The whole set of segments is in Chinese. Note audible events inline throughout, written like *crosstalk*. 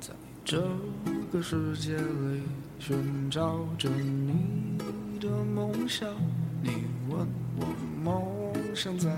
在这个世界里寻找着你的梦想，你问我梦想在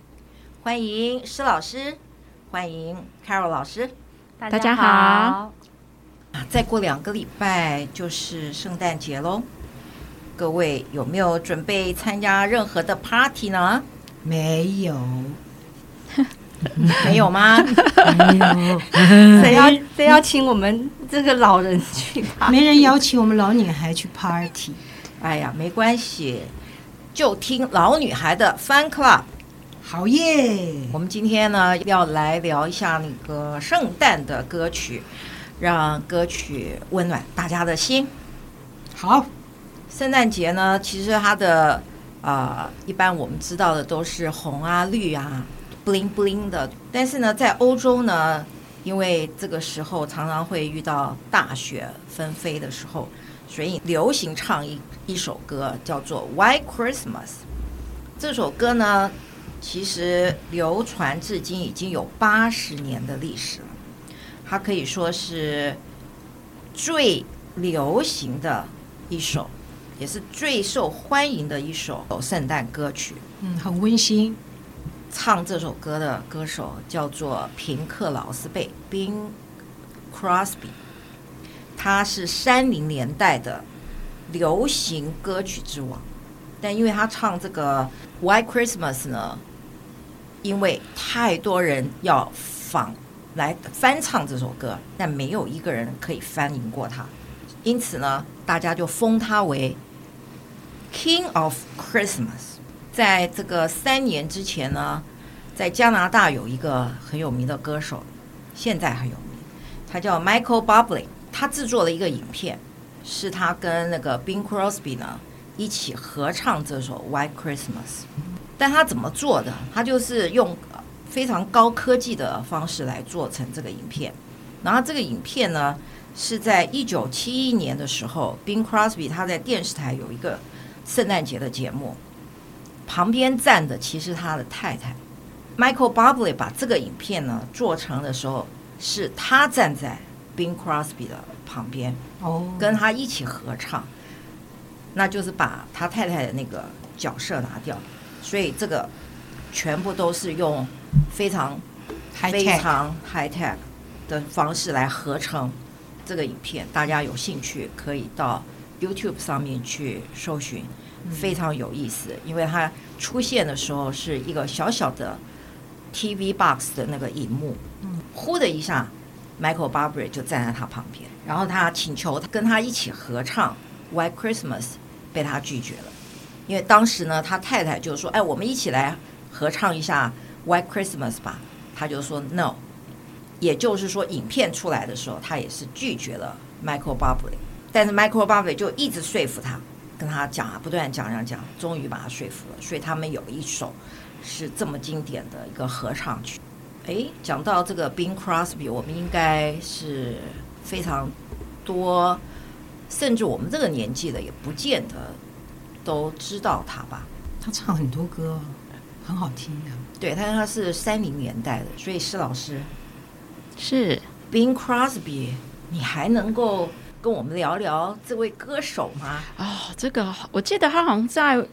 欢迎施老师，欢迎 Carol 老师，大家好。再过两个礼拜就是圣诞节喽，各位有没有准备参加任何的 party 呢？没有，*laughs* 没有吗？没有，谁要谁要请我们这个老人去？没人邀请我们老女孩去 party。哎呀，没关系，就听老女孩的 Fun Club。好耶！我们今天呢要来聊一下那个圣诞的歌曲，让歌曲温暖大家的心。好，圣诞节呢，其实它的啊、呃，一般我们知道的都是红啊、绿啊、bling bling 的。但是呢，在欧洲呢，因为这个时候常常会遇到大雪纷飞的时候，所以流行唱一一首歌叫做《White Christmas》。这首歌呢。其实流传至今已经有八十年的历史了，它可以说是最流行的一首，也是最受欢迎的一首圣诞歌曲。嗯，很温馨。唱这首歌的歌手叫做平克劳斯贝 （Bing Crosby），他是三零年代的流行歌曲之王，但因为他唱这个《White Christmas》呢。因为太多人要仿来翻唱这首歌，但没有一个人可以翻赢过他，因此呢，大家就封他为 King of Christmas。在这个三年之前呢，在加拿大有一个很有名的歌手，现在很有名，他叫 Michael Bublé，他制作了一个影片，是他跟那个 Bing Crosby 呢一起合唱这首 White Christmas。但他怎么做的？他就是用非常高科技的方式来做成这个影片。然后这个影片呢，是在一九七一年的时候，Bing Crosby 他在电视台有一个圣诞节的节目，旁边站的其实他的太太 Michael b u b l y 把这个影片呢做成的时候，是他站在 Bing Crosby 的旁边，哦，跟他一起合唱，那就是把他太太的那个角色拿掉。所以这个全部都是用非常非常 high tech 的方式来合成这个影片。大家有兴趣可以到 YouTube 上面去搜寻，非常有意思。因为它出现的时候是一个小小的 TV box 的那个荧幕，呼的一下，Michael Bublé 就站在他旁边，然后他请求跟他一起合唱《White Christmas》，被他拒绝了。因为当时呢，他太太就说：“哎，我们一起来合唱一下《White Christmas》吧。”他就说：“No。”也就是说，影片出来的时候，他也是拒绝了 Michael Bublé。但是 Michael Bublé 就一直说服他，跟他讲啊，不断讲讲讲，终于把他说服了。所以他们有一首是这么经典的一个合唱曲。哎，讲到这个 Bing Crosby，我们应该是非常多，甚至我们这个年纪的也不见得。都知道他吧？他唱很多歌，很好听的。对，他他是三零年代的，所以施老师是 Bing Crosby，你还能够跟我们聊聊这位歌手吗？哦，这个我记得他好像在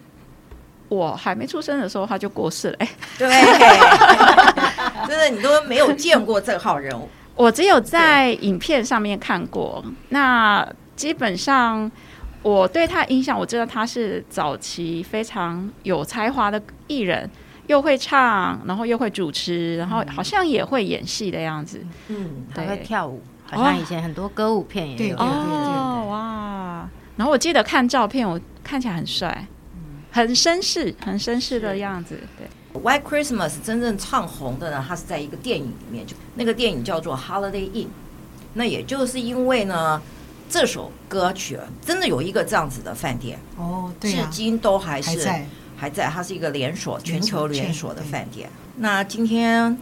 我还没出生的时候他就过世了。哎，对，*laughs* 真的你都没有见过这号人物，我只有在影片上面看过。那基本上。我对他印象，我知道他是早期非常有才华的艺人，又会唱，然后又会主持，然后好像也会演戏的样子。嗯，还会跳舞，好像以前很多歌舞片也有。哦，哇！然后我记得看照片，我看起来很帅，很绅士，很绅士的样子。对。White Christmas 真正唱红的呢，它是在一个电影里面，就那个电影叫做《Holiday Inn》。那也就是因为呢，这首歌曲真的有一个这样子的饭店哦，对至今都还是还在，还在，它是一个连锁全球连锁的饭店。那今天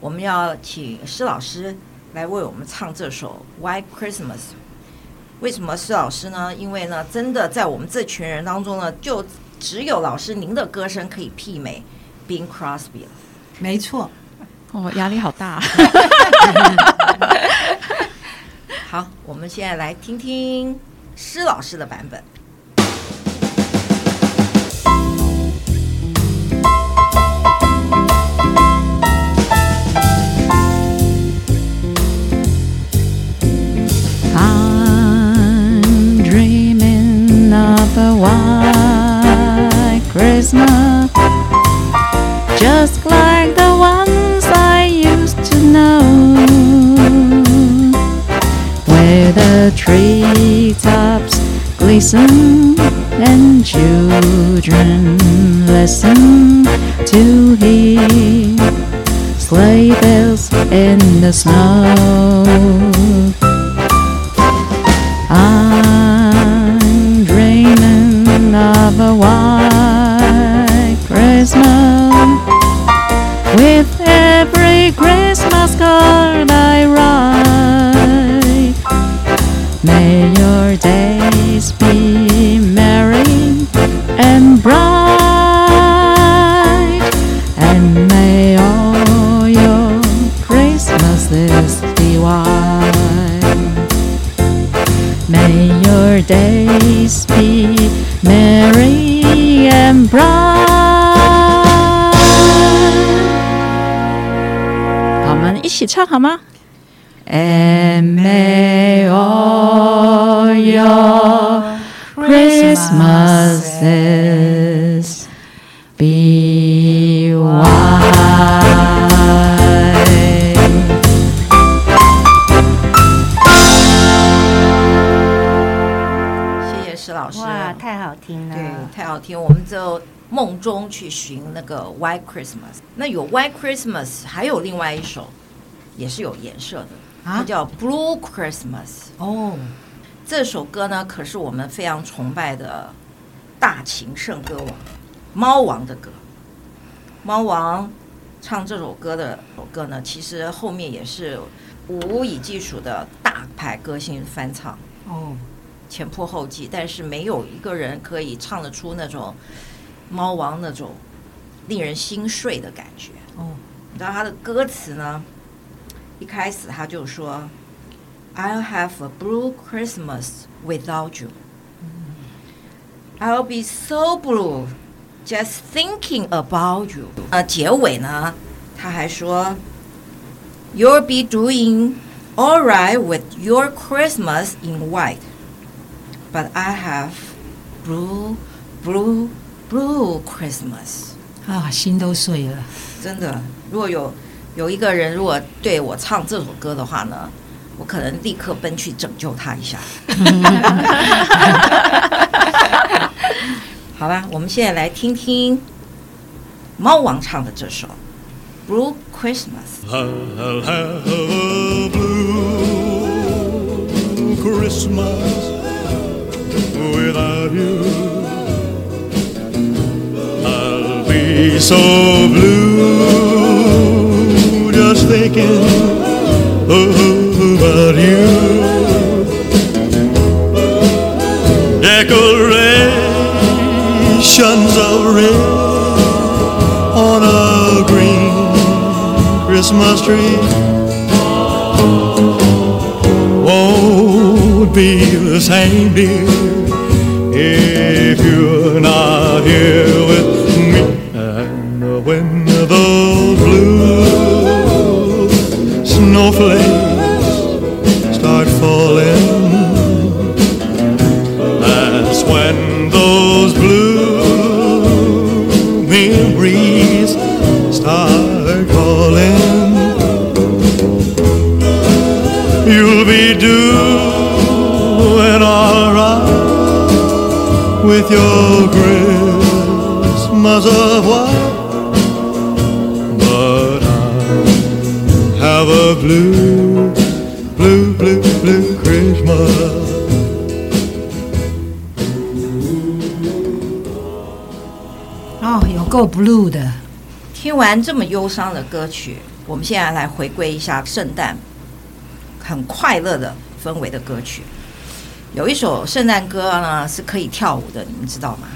我们要请施老师来为我们唱这首《White Christmas》。为什么施老师呢？因为呢，真的在我们这群人当中呢，就只有老师您的歌声可以媲美。Bing Crosby 了，没错。哦，压力好大。*laughs* 好，我们现在来听听施老师的版本。Christmas. Just treetops glisten and children listen to hear sleigh bells in the snow. 起唱好吗？And may all your Christmases be white. 谢谢石老师。哇，太好听了！对，太好听。我们就梦中去寻那个 White Christmas。那有 White Christmas，还有另外一首也是有颜色的，它叫 Blue Christmas。哦，这首歌呢，可是我们非常崇拜的大情圣歌王猫王的歌。猫王唱这首歌的首歌呢，其实后面也是无以计数的大牌歌星翻唱。哦。前仆后继，但是没有一个人可以唱得出那种猫王那种令人心碎的感觉。哦，你知道他的歌词呢？一开始他就说：“I'll have a blue Christmas without you. I'll be so blue just thinking about you。”呃，结尾呢，他还说：“You'll be doing all right with your Christmas in white。” But I have blue, blue, blue Christmas。啊，心都碎了。真的，如果有 有一个人如果对我唱这首歌的话呢，我可能立刻奔去拯救他一下。好吧，我们现在来听听猫王唱的这首《Blue Christmas》。Christmas without you. I'll be so blue thinking about you. Decorations of red on a green Christmas tree won't be the same, dear, if you're not here with snowflakes start falling. That's when those blue memories start calling. You'll be doing alright with your Christmas of white. Blue, blue, blue, blue Christmas. 哦，有够 blue 的，听完这么忧伤的歌曲，我们现在来回归一下圣诞，很快乐的氛围的歌曲。有一首圣诞歌呢是可以跳舞的，你们知道吗？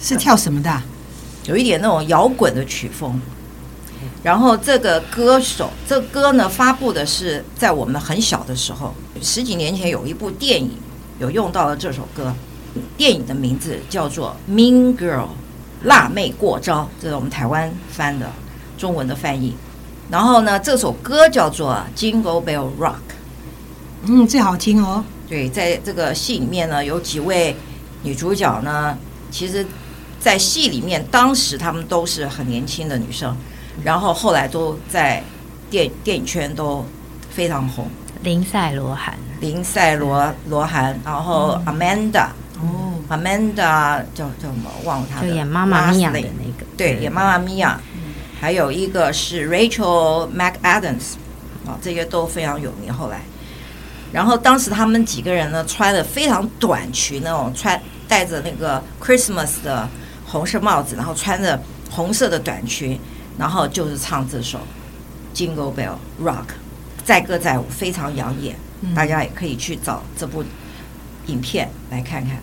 是跳什么的啊？有一点那种摇滚的曲风。然后这个歌手，这个歌呢发布的是在我们很小的时候，十几年前有一部电影有用到了这首歌，电影的名字叫做《Mean Girl》。辣妹过招，这是我们台湾翻的中文的翻译。然后呢，这首歌叫做《Jingle Bell Rock》。嗯，最好听哦。对，在这个戏里面呢，有几位女主角呢，其实，在戏里面当时她们都是很年轻的女生，然后后来都在电电影圈都非常红。林赛罗韩，林赛罗罗韩，然后 Amanda。哦，Amanda 叫叫什么？忘了她的。就演妈妈咪呀的那个。对，演妈妈咪呀。还有一个是 Rachel McAdams，啊，这些都非常有名。后来，然后当时他们几个人呢，穿的非常短裙，那种穿戴着那个 Christmas 的红色帽子，然后穿着红色的短裙，然后就是唱这首 Jingle Bell Rock，载歌载舞，非常养眼。大家也可以去找这部影片来看看。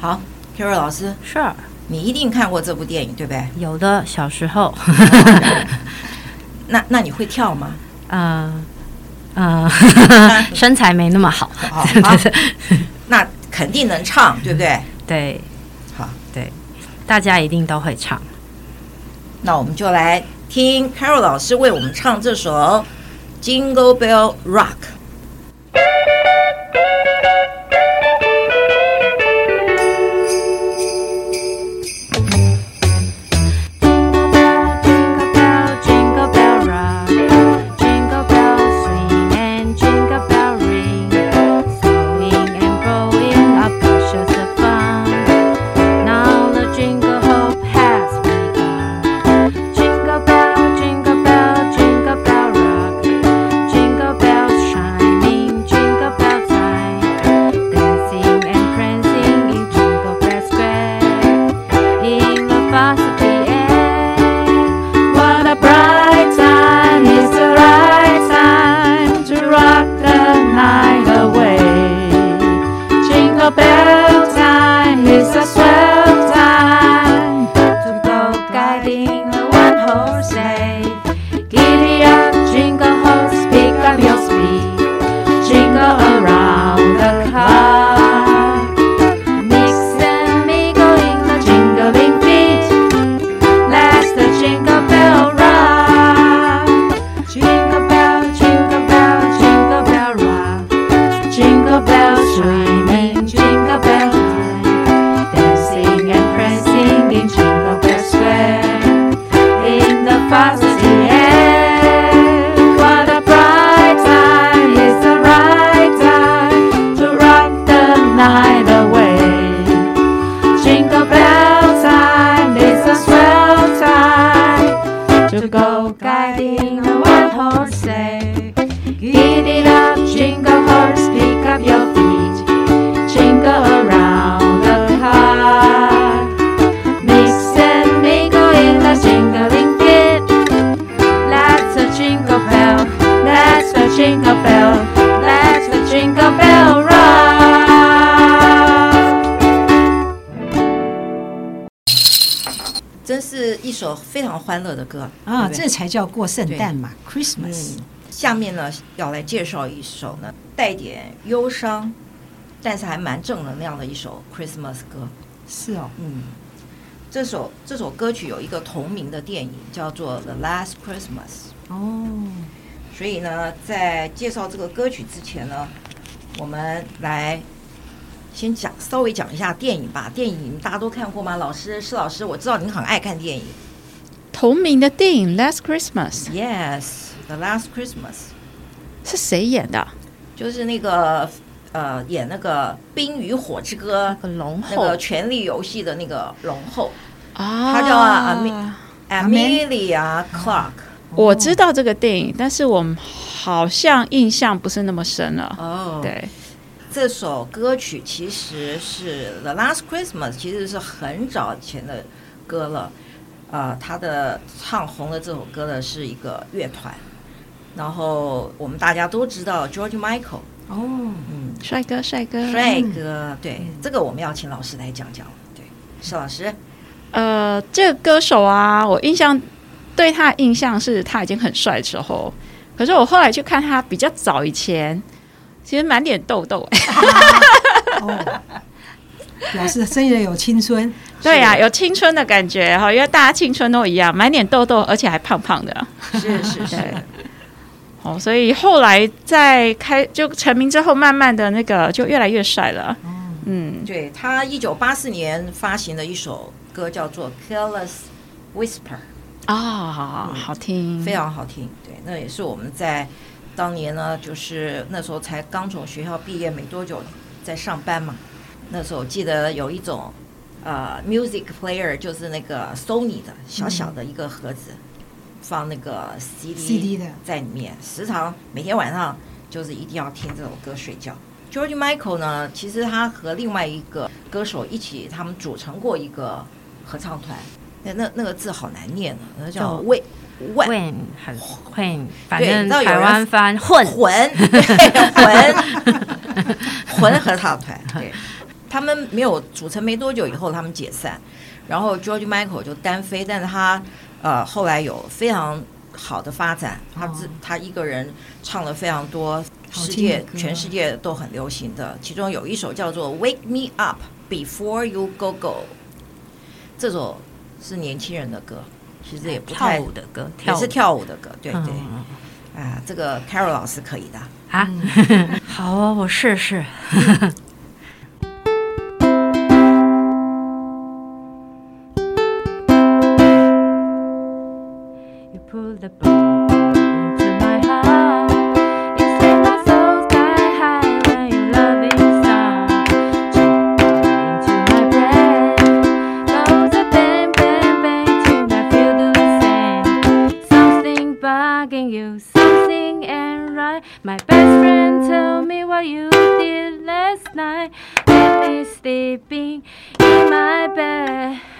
好，Carol 老师，是，Sure. 你一定看过这部电影，对不对？有的，小时候。*laughs* 那那你会跳吗？嗯嗯，*laughs* 身材没那么好。好，*laughs* 那肯定能唱，对不对？对，好，对，大家一定都会唱。那我们就来听 Carol 老师为我们唱这首《Jingle Bell Rock》。非常欢乐的歌啊，这才叫过圣诞嘛，Christmas。下面呢，要来介绍一首呢，带点忧伤，但是还蛮正能量的一首 Christmas 歌。是哦，嗯，这首这首歌曲有一个同名的电影，叫做《The Last Christmas》。哦，所以呢，在介绍这个歌曲之前呢，我们来。先讲稍微讲一下电影吧。电影大家都看过吗？老师，施老师，我知道您很爱看电影。同名的电影《Last Christmas》，Yes，《The Last Christmas》是谁演的？就是那个呃演那个《冰与火之歌》那个龙那个《权力游戏》的那个龙后，啊，他叫阿米 Amelia Clark。我知道这个电影，但是我好像印象不是那么深了。哦，对，这首歌曲其实是《The Last Christmas》，其实是很早前的歌了。呃，他的唱红了这首歌的是一个乐团，然后我们大家都知道 George Michael。哦，嗯，帅哥，帅哥，帅哥，对，这个我们要请老师来讲讲。对，邵老师，呃，这个歌手啊，我印象对他的印象是他已经很帅的时候，可是我后来去看他比较早以前，其实满脸痘痘哎。*laughs* 哦，表示真的有青春。对呀、啊，有青春的感觉哈，因为大家青春都一样，满脸痘痘，而且还胖胖的。是是是。哦，所以后来在开就成名之后，慢慢的那个就越来越帅了。嗯，对，他一九八四年发行的一首歌叫做《Careless Whisper》啊、哦，好听，非常好听。对，那也是我们在当年呢，就是那时候才刚从学校毕业没多久，在上班嘛。那时候记得有一种呃，music player，就是那个 Sony 的小小的一个盒子。嗯放那个 CD CD 的在里面，时常每天晚上就是一定要听这首歌睡觉。George Michael 呢，其实他和另外一个歌手一起，他们组成过一个合唱团。那那那个字好难念啊，那叫 Win Win 很混，反正台湾翻混混混 *laughs* 混合唱团。对，他们没有组成没多久以后，他们解散，然后 George Michael 就单飞，但是他。呃，后来有非常好的发展，他自他一个人唱了非常多世界全世界都很流行的，其中有一首叫做《Wake Me Up Before You Go Go》，这首是年轻人的歌，其实也不太跳舞。的歌，也是跳舞的歌，对对，啊、呃，这个 Carol 老师可以的。啊，*laughs* 好啊，我试试。*laughs* My best friend, tell me what you did last night. Left me sleeping in my bed.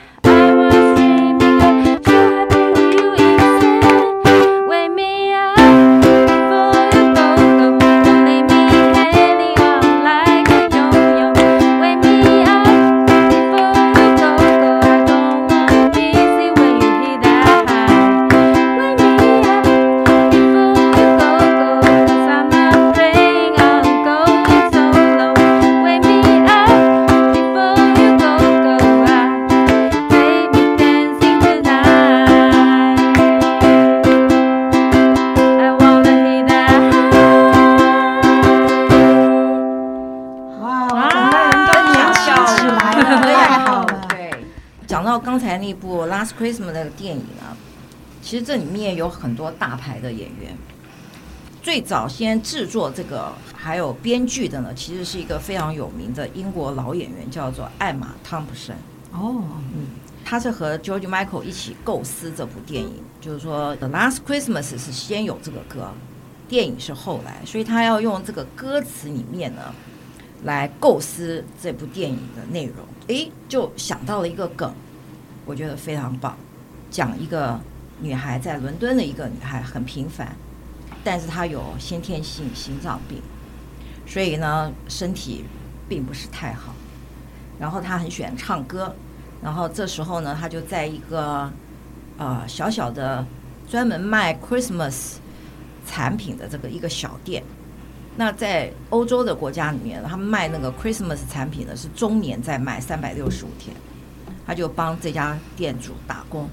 Christmas 那个电影啊，其实这里面有很多大牌的演员。最早先制作这个还有编剧的呢，其实是一个非常有名的英国老演员，叫做艾玛汤普森。哦，嗯，他是和 George Michael 一起构思这部电影，就是说《The Last Christmas》是先有这个歌，电影是后来，所以他要用这个歌词里面呢来构思这部电影的内容。诶，就想到了一个梗。我觉得非常棒，讲一个女孩在伦敦的一个女孩很平凡，但是她有先天性心脏病，所以呢身体并不是太好。然后她很喜欢唱歌，然后这时候呢她就在一个呃小小的专门卖 Christmas 产品的这个一个小店。那在欧洲的国家里面，他们卖那个 Christmas 产品呢是中年在卖，三百六十五天。他就帮这家店主打工，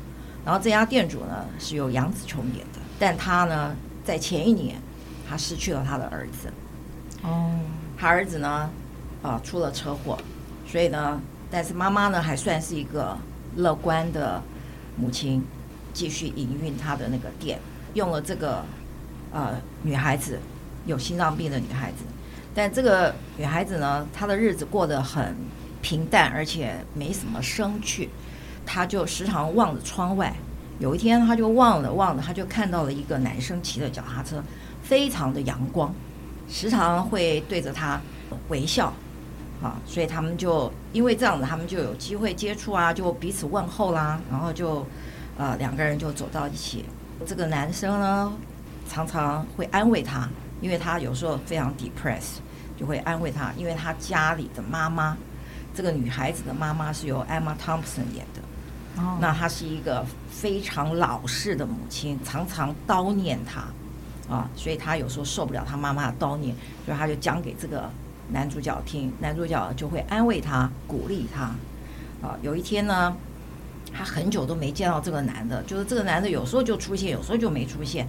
然后这家店主呢是由杨紫琼演的，但他呢在前一年他失去了他的儿子，哦，他儿子呢啊、出了车祸，所以呢，但是妈妈呢还算是一个乐观的母亲，继续营运他的那个店，用了这个呃女孩子有心脏病的女孩子。但这个女孩子呢，她的日子过得很平淡，而且没什么生趣。她就时常望着窗外。有一天，她就望着望着，她就看到了一个男生骑着脚踏车，非常的阳光，时常会对着她微笑。啊，所以他们就因为这样子，他们就有机会接触啊，就彼此问候啦，然后就呃两个人就走到一起。这个男生呢，常常会安慰她，因为他有时候非常 depressed，就会安慰她，因为他家里的妈妈，这个女孩子的妈妈是由 Emma Thompson 演的。哦，那她是一个非常老式的母亲，常常叨念她啊，所以她有时候受不了她妈妈的叨念，所以她就讲给这个。男主角听，男主角就会安慰她、鼓励她。啊，有一天呢，她很久都没见到这个男的，就是这个男的有时候就出现，有时候就没出现。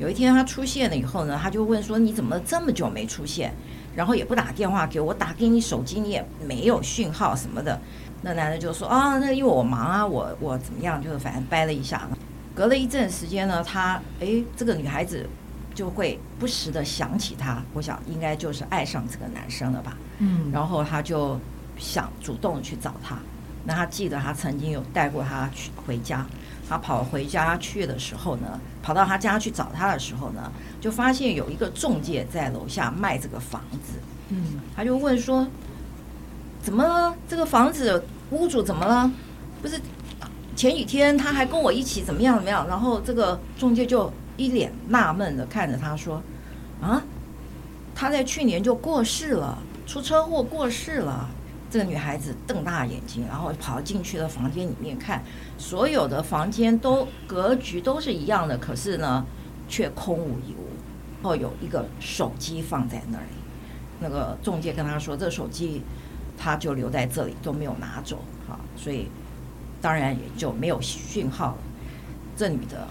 有一天他出现了以后呢，他就问说：“你怎么这么久没出现？然后也不打电话给我，我打给你手机你也没有讯号什么的。”那男的就说：“啊，那因为我忙啊，我我怎么样？就是反正掰了一下。隔了一阵时间呢，他诶，这个女孩子。”就会不时的想起他，我想应该就是爱上这个男生了吧。嗯，然后他就想主动去找他。那他记得他曾经有带过他去回家。他跑回家去的时候呢，跑到他家去找他的时候呢，就发现有一个中介在楼下卖这个房子。嗯，他就问说：“怎么了？这个房子屋主怎么了？不是前几天他还跟我一起怎么样怎么样？”然后这个中介就。一脸纳闷的看着他说：“啊，他在去年就过世了，出车祸过世了。”这个女孩子瞪大眼睛，然后跑进去了房间里面看，所有的房间都格局都是一样的，可是呢，却空无一物。然后有一个手机放在那里，那个中介跟他说：“这手机他就留在这里，都没有拿走。”哈，所以当然也就没有讯号了。这女的。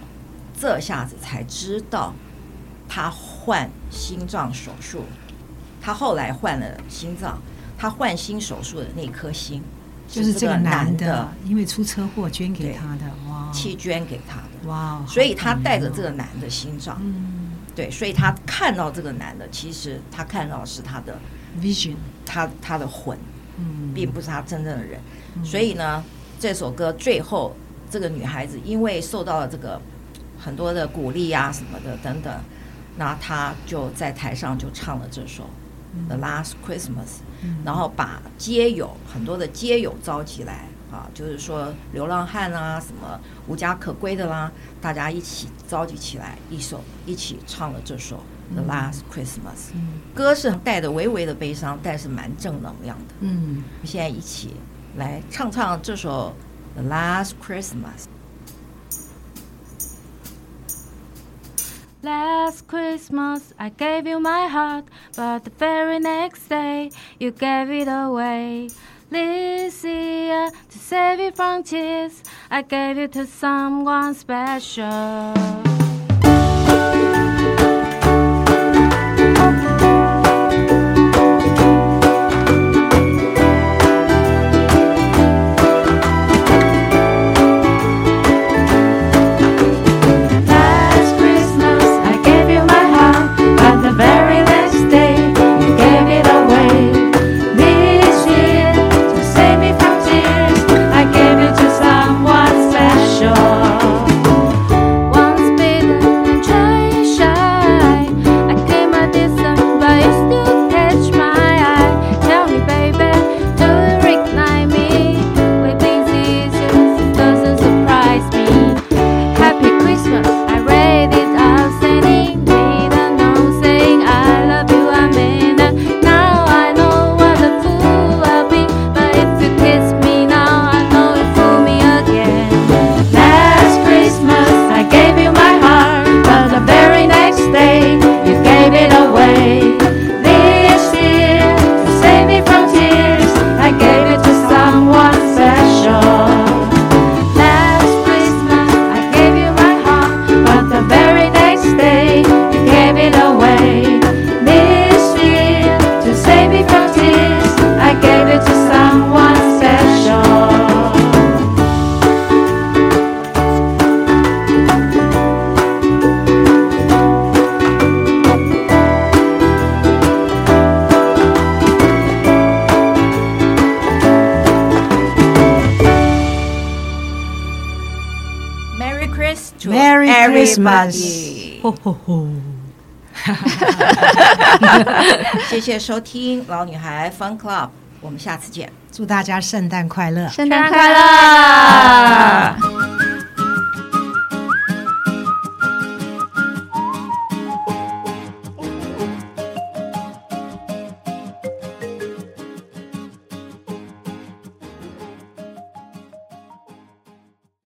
这下子才知道，她换心脏手术，她后来换了心脏，他换心手术的那颗心，就是这个男的，因为出车祸捐给他的，哇，弃捐给他的，哇，所以他带着这个男的心脏，嗯，对，所以他看到这个男的，其实他看到是他的 vision，他他的魂，嗯，并不是他真正的人，所以呢，这首歌最后这个女孩子因为受到了这个。很多的鼓励啊，什么的等等，那她就在台上就唱了这首《The Last Christmas》，然后把街友很多的街友召集来啊，就是说流浪汉啊，什么无家可归的啦，大家一起召集起来，一首一起唱了这首《The Last Christmas》。歌是带着微微的悲伤，但是蛮正能量的。嗯，现在一起来唱唱这首《The Last Christmas》。Last Christmas I gave you my heart, but the very next day you gave it away. This year to save you from tears, I gave it to someone special. 吼吼！*laughs* 谢谢收听老女孩 Fun Club，我们下次见。祝大家圣诞快乐！圣诞快乐！